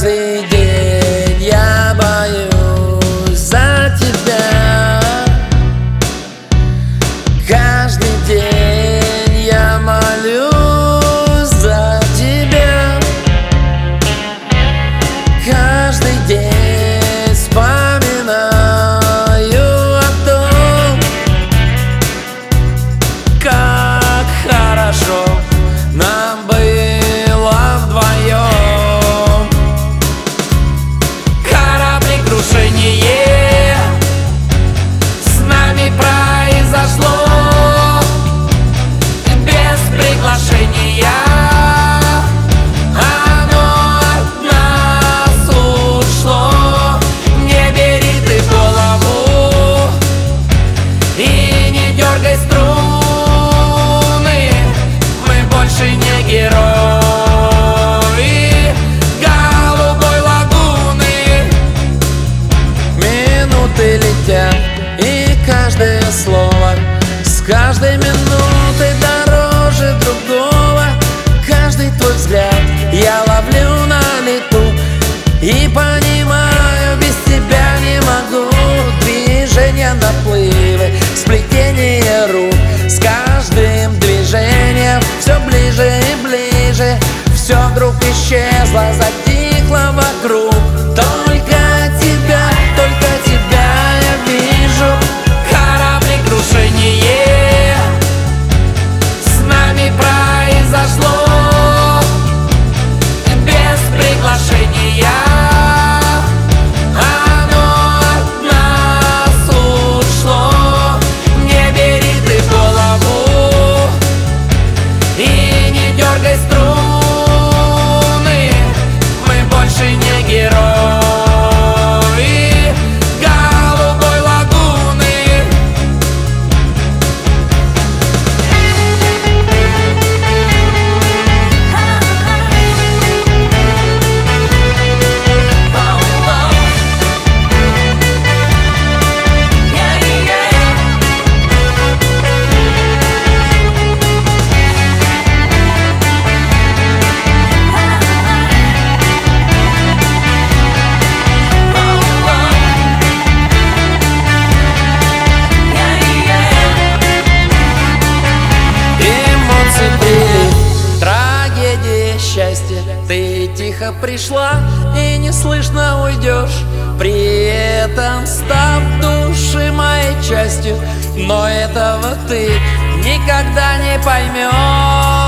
каждый день я боюсь за тебя. Каждый день. Герои Голубой лагуны. Минуты летят, и каждое слово С каждой минутой дороже другого. Каждый твой взгляд я ловлю на лету И понимаю, ближе Все вдруг исчезло, затихло счастья Ты тихо пришла и неслышно уйдешь. При этом став души моей частью. Но этого ты никогда не поймешь